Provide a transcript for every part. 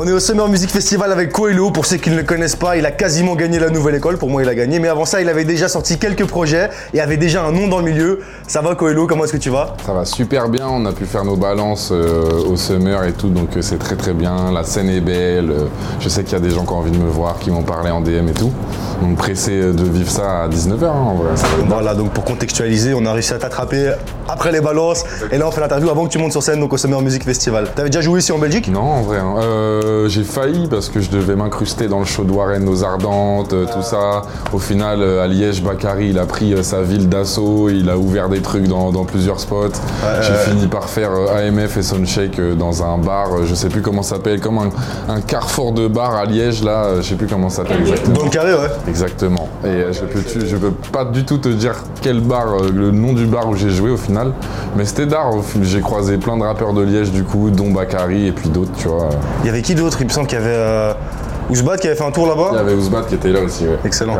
On est au Summer Music Festival avec Coelho. Pour ceux qui ne le connaissent pas, il a quasiment gagné la nouvelle école. Pour moi, il a gagné. Mais avant ça, il avait déjà sorti quelques projets et avait déjà un nom dans le milieu. Ça va, Coelho Comment est-ce que tu vas? Ça va super bien. On a pu faire nos balances euh, au Summer et tout. Donc euh, c'est très très bien. La scène est belle. Euh, je sais qu'il y a des gens qui ont envie de me voir, qui m'ont parlé en DM et tout. Donc pressé de vivre ça à 19h. Hein, en vrai. Voilà, donc pour contextualiser, on a réussi à t'attraper après les balances. Et là, on fait l'interview avant que tu montes sur scène donc au Summer Music Festival. T'avais déjà joué ici en Belgique? Non, en vrai. hein. Euh, j'ai failli parce que je devais m'incruster dans le show de Warren aux Ardentes, euh, tout ça. Au final, euh, à Liège, Bakary, il a pris sa ville d'assaut, il a ouvert des trucs dans, dans plusieurs spots. j'ai fini par faire AMF et Soundcheck euh, dans un bar, je sais plus comment ça s'appelle, comme un, un carrefour de bar à Liège, là, je sais plus comment ça s'appelle exactement. Dans le carré, ouais. Exactement. Et euh, je peux, peux pas du tout te dire quel bar, euh, le nom du bar où j'ai joué au final. Mais c'était d'art. J'ai croisé plein de rappeurs de Liège du coup, dont Bakary et puis d'autres, tu vois. Il y avait qui d'autre? Il me semble qu'il y avait euh, Ouzbad qui avait fait un tour là-bas. Il y avait Ouzbat qui était là aussi, ouais. Excellent.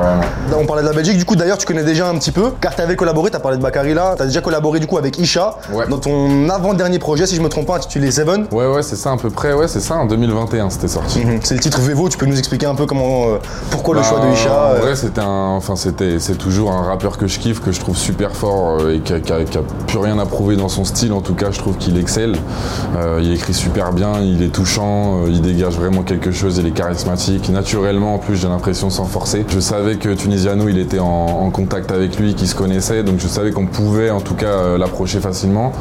On parlait de la Belgique, du coup d'ailleurs tu connais déjà un petit peu, car tu avais collaboré, tu as parlé de Bakary là, tu as déjà collaboré du coup avec Isha Ouais. dans ton avant-dernier projet, si je me trompe pas, intitulé Seven. Ouais, ouais, c'est ça à peu près. Ouais, c'est ça, en 2021, c'était sorti. Mhm. C'est le titre Vevo, tu peux nous expliquer un peu comment, euh, pourquoi le Bah, choix de Isha En euh, vrai, c'était un, enfin, c'était, c'est toujours un rappeur que je kiffe, que je trouve super fort euh, et qui a, qui a- qui a plus rien à prouver dans son style. En tout cas, je trouve qu'il excelle. Euh, il écrit super bien, il est touchant, euh, il dégage vraiment quelque chose, il est charismatique. Naturellement, en plus, j'ai l'impression sans forcer. Je savais que Tunisiano, il était en, contact avec lui, qu'il se connaissait, donc je savais qu'on pouvait en tout cas euh, l'approcher facilement.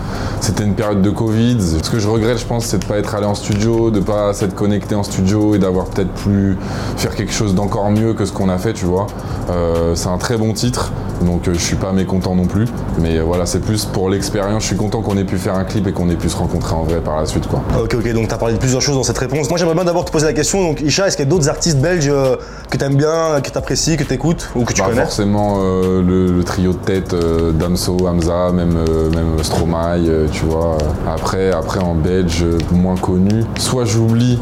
C'était une période de Covid. Ce que je regrette, je pense, c'est de pas être allé en studio, de pas s'être connecté en studio et d'avoir peut-être pu faire quelque chose d'encore mieux que ce qu'on a fait, tu vois. Euh, c'est un très bon titre, donc euh, je suis pas mécontent non plus. Mais euh, voilà, c'est plus pour l'expérience. Je suis content qu'on ait pu faire un clip et qu'on ait pu se rencontrer en vrai par la suite, quoi. Ok, ok, donc tu as parlé de plusieurs choses dans cette réponse. Moi j'aimerais bien d'abord te poser la question, donc Isha, est-ce qu'il y a d'autres artistes belges euh, que tu aimes bien, que tu apprécies, que tu écoutes ou que tu Bah, connais? forcément euh, le, le trio de tête euh, Damso, Hamza, même, euh, même Stromae, tu vois. Après, après en belge, moins connu. Soit j'oublie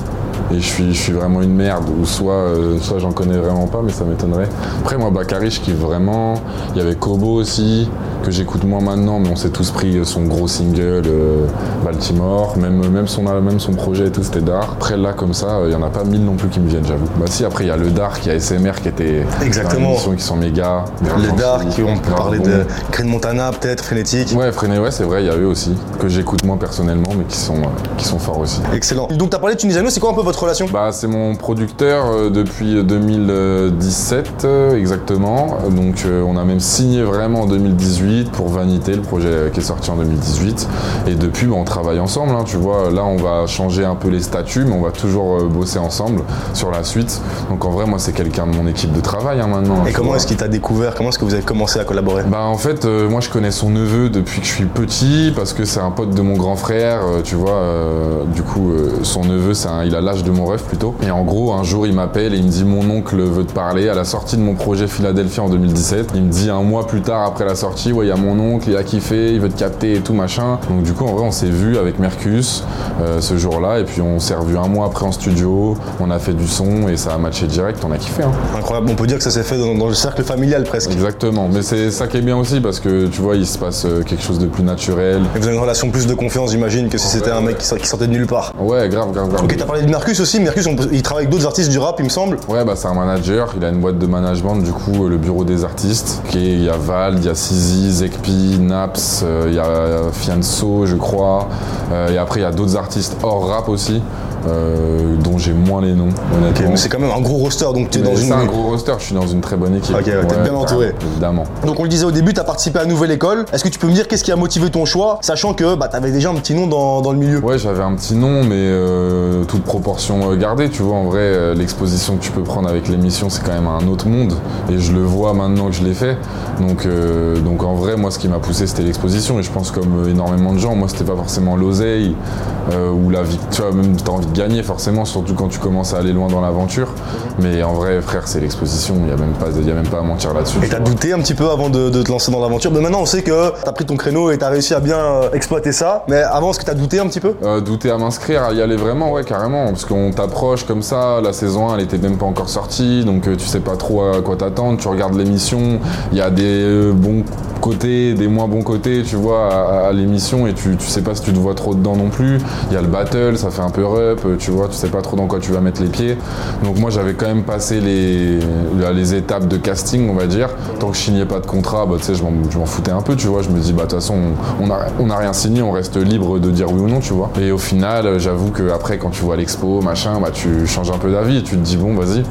et je suis, vraiment une merde, ou soit, euh, soit j'en connais vraiment pas, mais ça m'étonnerait. Après, moi, je kiffe vraiment. Il y avait Kobo aussi, que j'écoute moins maintenant, mais on s'est tous pris son gros single euh, Baltimore. Même, même, son, même son projet et tout, c'était d'art. Après, là, comme ça, il y en a pas mille non plus qui me viennent, j'avoue. Bah, si, après, il y a le Dark, il y a SMR qui était. Exactement. qui sont méga. Les Dark, qui on peut parler de Green Montana peut-être, Frénétique. Ouais, Freiné, ouais, c'est vrai, il y a eux aussi, que j'écoute moins personnellement, mais qui sont, euh, qui sont forts aussi. Excellent. Donc tu as parlé de Tunisiano, c'est quoi un peu votre relation? Bah, c'est mon producteur euh, depuis 2017 euh, exactement. Donc euh, on a même signé vraiment en 2018 pour Vanité, le projet qui est sorti en 2018. Et depuis, bah, on travaille ensemble. hein, tu vois, là on va changer un peu les statuts, mais on va toujours euh, bosser ensemble sur la suite. Donc en vrai, moi c'est quelqu'un de mon équipe de travail hein, maintenant. Et comment est-ce qu'il t'a découvert? Comment est-ce que vous avez commencé à collaborer? Bah en fait euh, moi je connais son neveu depuis que je suis petit parce que c'est un pote de mon grand frère euh, tu vois euh, du coup son neveu un- il a l'âge de mon rêve plutôt et en gros un jour il m'appelle et il me dit mon oncle veut te parler à la sortie de mon projet Philadelphie en 2017 il me dit un mois plus tard après la sortie ouais il y a mon oncle il a kiffé il veut te capter et tout machin donc du coup en vrai on s'est vu avec Mercus euh, ce jour là et puis on s'est revu un mois après en studio on a fait du son et ça a matché direct on a kiffé hein. Incroyable, on peut dire que ça s'est fait dans, dans le cercle familial presque. Exactement, mais c'est ça qui est bien aussi parce que tu vois, il se passe euh, quelque chose de plus naturel. Et vous avez une relation plus de confiance, j'imagine, que si c'était un mec qui sort- qui sortait de nulle part. Ouais, grave, grave, grave. Ok, t'as parlé de Mercus aussi. Mercus, on il travaille avec d'autres artistes du rap, il me semble. Ouais, bah c'est un manager, il a une boîte de management, du coup, euh, le bureau des artistes. qui est- Il y a Val, il y a Sizi, Zekpi, Naps, euh, il y a Fianso, je crois. Euh, et après, il y a d'autres artistes hors rap aussi, euh, dont j'ai moins les noms, mais c'est quand même un gros roster, donc tu es Mais dans c'est une. un gros roster, je suis dans une très bonne équipe. Ok, ouais, t'es bien entouré. Évidemment. Donc on le disait au début, t'as participé à Nouvelle École. Est-ce que tu peux me dire qu'est-ce qui a motivé ton choix, sachant que bah, t'avais déjà un petit nom dans, dans le milieu? Ouais, j'avais un petit nom, mais euh, toute proportion euh, gardée. Tu vois, en vrai, l'exposition que tu peux prendre avec l'émission, c'est quand même un autre monde. Et je le vois maintenant que je l'ai fait. Donc, euh, donc en vrai, moi, ce qui m'a poussé, c'était l'exposition. Et je pense, comme énormément de gens, moi, c'était pas forcément l'oseille ou la victoire. Tu vois, même t'as envie de gagner, forcément, surtout quand tu commences à aller loin dans l'aventure. Mais en vrai, frère, c'est l'exposition. Il y a même pas, y a même pas à mentir là-dessus. Et t'as douté un petit peu avant de, de te lancer dans l'aventure. Mais maintenant, on sait que t'as pris ton créneau et t'as réussi à bien euh, exploiter ça. Mais avant, est-ce que t'as douté un petit peu? Euh, douter à m'inscrire, à y aller vraiment, ouais, carrément. Parce qu'on t'approche comme ça, la saison 1, elle était même pas encore sortie, donc euh, tu sais pas trop à quoi t'attendre. Tu regardes l'émission, il y a des bons des moins bons côtés, tu vois, à, l'émission et tu, sais pas si tu te vois trop dedans non plus. Il y a le battle, ça fait un peu rep, tu vois, tu sais pas trop dans quoi tu vas mettre les pieds. Donc moi j'avais quand même passé les, étapes de casting, on va dire. Tant que je signais pas de contrat, bah, tu sais, je m'en- foutais un peu, tu vois. Je me dis, bah de toute façon, on n'a on rien signé, on reste libre de dire oui ou non, tu vois. Et au final, j'avoue que après, quand tu vois l'expo, machin, bah tu changes un peu d'avis et tu te dis, bon, vas-y,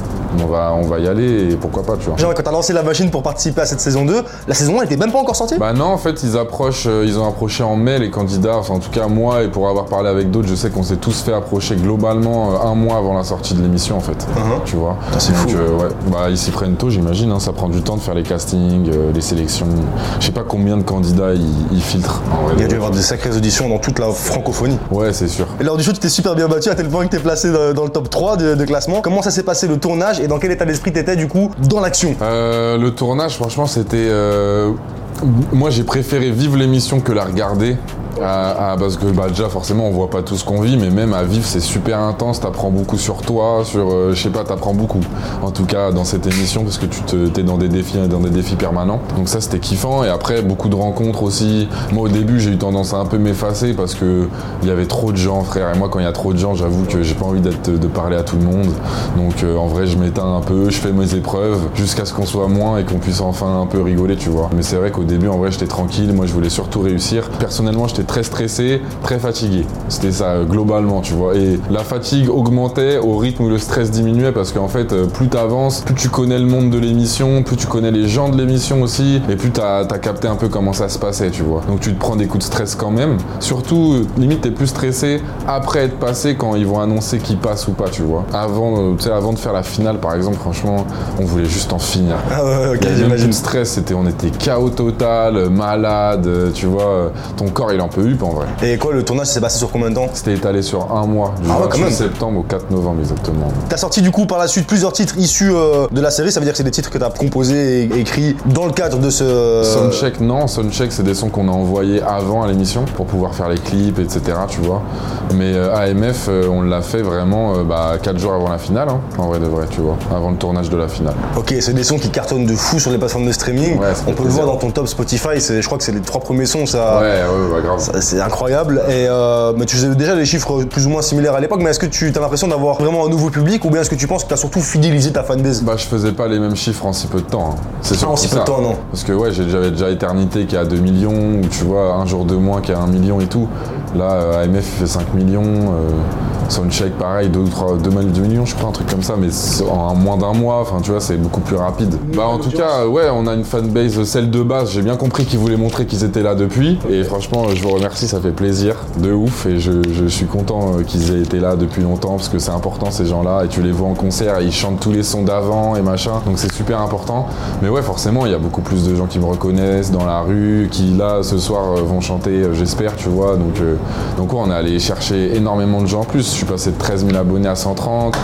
on va, on va y aller et pourquoi pas, tu vois. Genre, quand t'as lancé la machine pour participer à cette saison 2, la saison 1 elle était même pas encore sortie? Bah non, en fait, ils approchent, euh, ils ont approché en mai les candidats. Enfin, en tout cas, moi, et pour avoir parlé avec d'autres, je sais qu'on s'est tous fait approcher globalement euh, un mois avant la sortie de l'émission, en fait. Mhm. Tu vois. c'est Donc, fou. euh, ouais. Bah, ils s'y prennent tôt, j'imagine. hein. Ça prend du temps de faire les castings, euh, les sélections. Je sais pas combien de candidats ils, ils filtrent. Il y a dû y avoir des sacrées auditions dans toute la francophonie. Ouais, c'est sûr. Et lors du show, tu t'es super bien battu à tel point que t'es placé dans, dans le top 3 de, de classement. Comment ça s'est passé le tournage? Et dans quel état d'esprit t'étais du coup dans l'action? Euh, le tournage, franchement, c'était. euh, Moi, j'ai préféré vivre l'émission que la regarder. À- parce que bah, déjà forcément on voit pas tout ce qu'on vit mais même à vivre c'est super intense. T'apprends beaucoup sur toi sur euh, je sais pas t'apprends beaucoup. En tout cas dans cette émission parce que tu te, t'es dans des défis dans des défis permanents. Donc ça c'était kiffant. Et après beaucoup de rencontres aussi. Moi au début j'ai eu tendance à un peu m'effacer parce que il y avait trop de gens frère. Et moi quand il y a trop de gens j'avoue que j'ai pas envie d'être de parler à tout le monde. Donc euh, en vrai je m'éteins un peu je fais mes épreuves jusqu'à ce qu'on soit moins et qu'on puisse enfin un peu rigoler tu vois. Mais c'est vrai qu'au début en vrai j'étais tranquille. Moi je voulais surtout réussir. Personnellement j'étais très stressé très fatigué. C'était ça euh, globalement tu vois. Et la fatigue augmentait au rythme où le stress diminuait parce qu'en fait euh, plus t'avances plus tu connais le monde de l'émission plus tu connais les gens de l'émission aussi et plus t'as as capté un peu comment ça se passait tu vois. Donc tu te prends des coups de stress quand même. Surtout euh, limite t'es plus stressé après être passé quand ils vont annoncer qui passe ou pas tu vois. Avant tu sais avant de faire la finale par exemple franchement on voulait juste en finir. Ah ouais, ok, j'imagine. de stress, c'était, on était chaos total, malade, tu vois, ton corps il en en vrai. Et quoi, le tournage s'est passé sur combien de temps C'était étalé sur un mois, du Ah ouais, quand 28 même. septembre au 4 novembre exactement. T'as sorti du coup par la suite plusieurs titres issus euh, de la série, ça veut dire que c'est des titres que t'as composés et écrits dans le cadre de ce. euh, Soundcheck, non, Soundcheck c'est des sons qu'on a envoyés avant à l'émission pour pouvoir faire les clips, etc. Tu vois. Mais euh, AMF, euh, on l'a fait vraiment euh, bah, 4 jours avant la finale, hein, en vrai de vrai, tu vois, avant le tournage de la finale. Ok, c'est des sons qui cartonnent de fou sur les plateformes de streaming. Ouais, On peut le voir dans ton top Spotify, je crois que c'est les trois premiers sons, ça. Ouais, ouais, ouais, grave. C'est incroyable. Et euh, mais tu faisais déjà des chiffres plus ou moins similaires à l'époque, mais est-ce que tu as l'impression d'avoir vraiment un nouveau public ou bien est-ce que tu penses que tu as surtout fidélisé ta fanbase? Bah, je faisais pas les mêmes chiffres en si peu de temps. hein. C'est Ah, en si peu de temps, non. Parce que ouais, j'avais déjà Éternité qui est à 2 millions, ou tu vois, un jour de moins qui a 1 million et tout. Là, euh, AMF il fait 5 millions, euh, Soundcheck pareil, 2 ou 3, 2, millions, je crois, un truc comme ça, mais en moins d'un mois, enfin tu vois, c'est beaucoup plus rapide. Bah en tout cas, ouais, on a une fanbase, celle de base, j'ai bien compris qu'ils voulaient montrer qu'ils étaient là depuis, et franchement, je vous remercie, ça fait plaisir, de ouf, et je, je suis content euh, qu'ils aient été là depuis longtemps, parce que c'est important ces gens-là, et tu les vois en concert, et ils chantent tous les sons d'avant et machin, donc c'est super important. Mais ouais, forcément, il y a beaucoup plus de gens qui me reconnaissent dans la rue, qui là, ce soir, euh, vont chanter, euh, j'espère, tu vois, donc, euh, donc ouais, on est allé chercher énormément de gens. En plus, je suis passé de 13 000 abonnés à 130,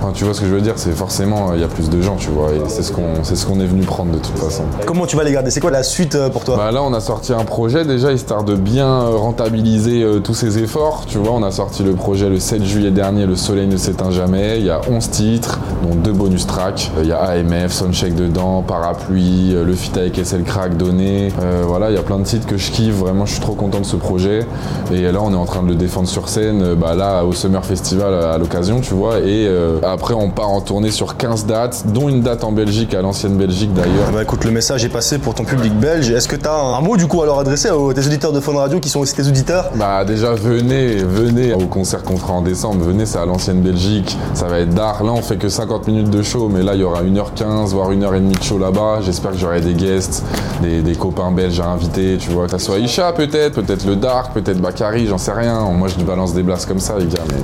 Enfin, tu vois ce que je veux dire, c'est forcément, euh, il y a plus de gens, tu vois, et c'est ce qu'on c'est ce qu'on est venu prendre de toute façon. Comment tu vas les garder? C'est quoi la suite euh, pour toi? Bah là, on a sorti un projet déjà, histoire de bien euh, rentabiliser euh, tous ces efforts. Tu vois, on a sorti le projet le 7 juillet dernier, Le Soleil ne s'éteint jamais. Il y a 11 titres, dont deux bonus tracks. Il y a AMF, Soundcheck dedans, Parapluie, le feat avec SL Crack donné. Euh, voilà, il y a plein de titres que je kiffe. Vraiment, je suis trop content de ce projet. Et là, on est en train de le défendre sur scène, bah là, au Summer Festival à l'occasion, tu vois. Et euh, après, on part en tournée sur 15 dates, dont une date en Belgique, à l'ancienne Belgique d'ailleurs. Bah écoute, le message est passé pour ton public belge. Est-ce que tu as un, mot du coup à leur adresser aux tes auditeurs de Fun Radio qui sont aussi tes auditeurs? Bah déjà venez, venez au concert qu'on fera en décembre, venez c'est à l'ancienne Belgique, ça va être d'art. Là on fait que 50 minutes de show, mais là il y aura 1h15 voire 1h30 de show là-bas. J'espère que j'aurai des guests, des, des copains belges à inviter, tu vois, que ça soit Isha peut-être, peut-être le Dark, peut-être Bakary, j'en sais rien. Moi je balance des blasts comme ça les gars, mais,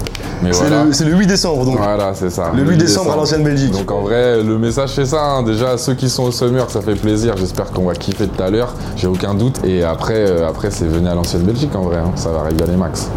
mais C'est voilà. le, c'est le 8 décembre donc. Voilà, c'est ça. Le 8 décembre à l'ancienne Belgique. Donc en vrai, le message c'est ça. hein. Déjà, ceux qui sont au Summer, ça fait plaisir. J'espère qu'on va kiffer tout à l'heure. J'ai aucun doute. Et après, euh, après c'est venez à l'ancienne Belgique en vrai. hein. Ça va régaler max.